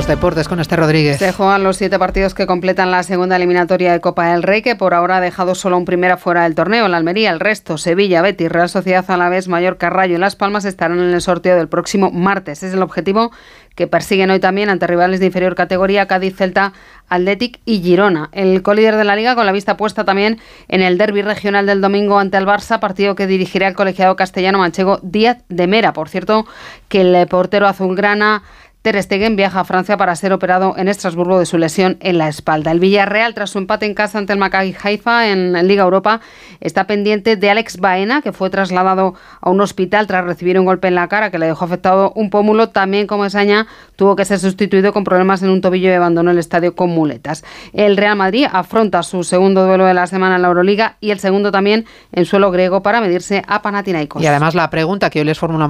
los deportes con este Rodríguez. Se juegan los siete partidos que completan la segunda eliminatoria de Copa del Rey, que por ahora ha dejado solo un primera fuera del torneo. La Almería, el resto, Sevilla, Betis, Real Sociedad Alavés, Mallorca, Rayo y Las Palmas estarán en el sorteo del próximo martes. Es el objetivo que persiguen hoy también ante rivales de inferior categoría Cádiz, Celta, Athletic y Girona. El colíder de la liga con la vista puesta también en el derby regional del domingo ante el Barça, partido que dirigirá el colegiado castellano manchego Díaz de Mera. Por cierto, que el portero azulgrana Ter Stegen viaja a Francia para ser operado en Estrasburgo de su lesión en la espalda. El Villarreal, tras su empate en casa ante el Maccabi Haifa en Liga Europa, está pendiente de Alex Baena, que fue trasladado a un hospital tras recibir un golpe en la cara que le dejó afectado un pómulo. También, como Esaña, tuvo que ser sustituido con problemas en un tobillo y abandonó el estadio con muletas. El Real Madrid afronta su segundo duelo de la semana en la Euroliga y el segundo también en suelo griego para medirse a Panathinaikos. Y además la pregunta que hoy les formulamos